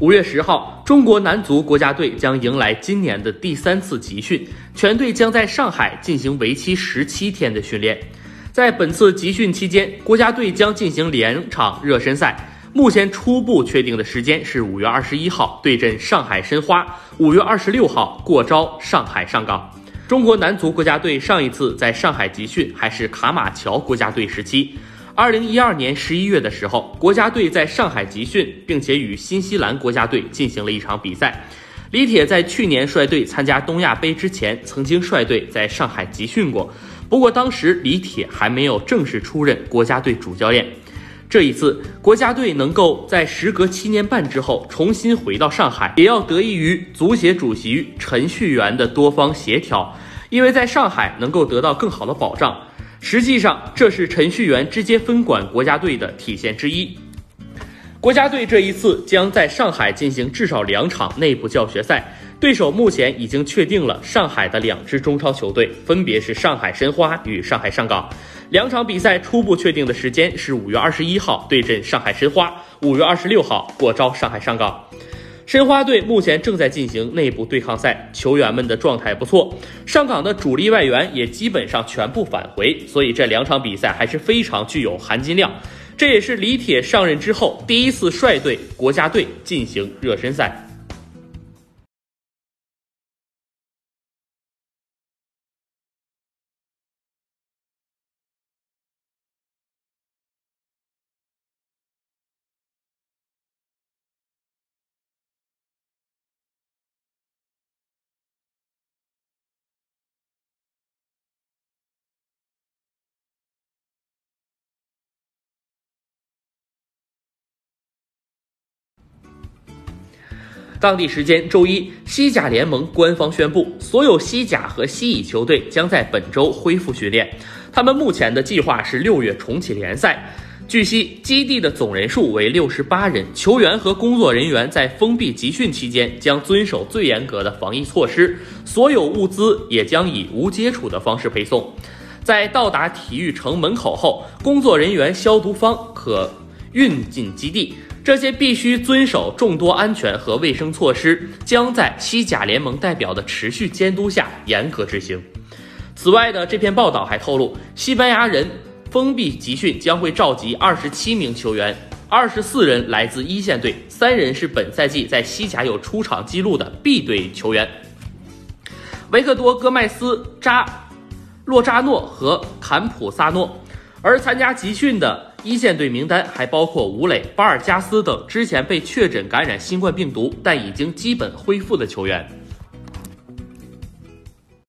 五月十号，中国男足国家队将迎来今年的第三次集训，全队将在上海进行为期十七天的训练。在本次集训期间，国家队将进行两场热身赛。目前初步确定的时间是五月二十一号对阵上海申花，五月二十六号过招上海上港。中国男足国家队上一次在上海集训还是卡马乔国家队时期。二零一二年十一月的时候，国家队在上海集训，并且与新西兰国家队进行了一场比赛。李铁在去年率队参加东亚杯之前，曾经率队在上海集训过，不过当时李铁还没有正式出任国家队主教练。这一次，国家队能够在时隔七年半之后重新回到上海，也要得益于足协主席陈戌源的多方协调，因为在上海能够得到更好的保障。实际上，这是陈戌源直接分管国家队的体现之一。国家队这一次将在上海进行至少两场内部教学赛，对手目前已经确定了上海的两支中超球队，分别是上海申花与上海上港。两场比赛初步确定的时间是五月二十一号对阵上海申花，五月二十六号过招上海上港。申花队目前正在进行内部对抗赛，球员们的状态不错。上港的主力外援也基本上全部返回，所以这两场比赛还是非常具有含金量。这也是李铁上任之后第一次率队国家队进行热身赛。当地时间周一，西甲联盟官方宣布，所有西甲和西乙球队将在本周恢复训练。他们目前的计划是六月重启联赛。据悉，基地的总人数为六十八人，球员和工作人员在封闭集训期间将遵守最严格的防疫措施，所有物资也将以无接触的方式配送。在到达体育城门口后，工作人员消毒方可运进基地。这些必须遵守众多安全和卫生措施，将在西甲联盟代表的持续监督下严格执行。此外的这篇报道还透露，西班牙人封闭集训将会召集二十七名球员，二十四人来自一线队，三人是本赛季在西甲有出场记录的 B 队球员，维克多·戈麦斯、扎洛扎诺和坎普萨诺。而参加集训的。一线队名单还包括吴磊、巴尔加斯等之前被确诊感染新冠病毒但已经基本恢复的球员。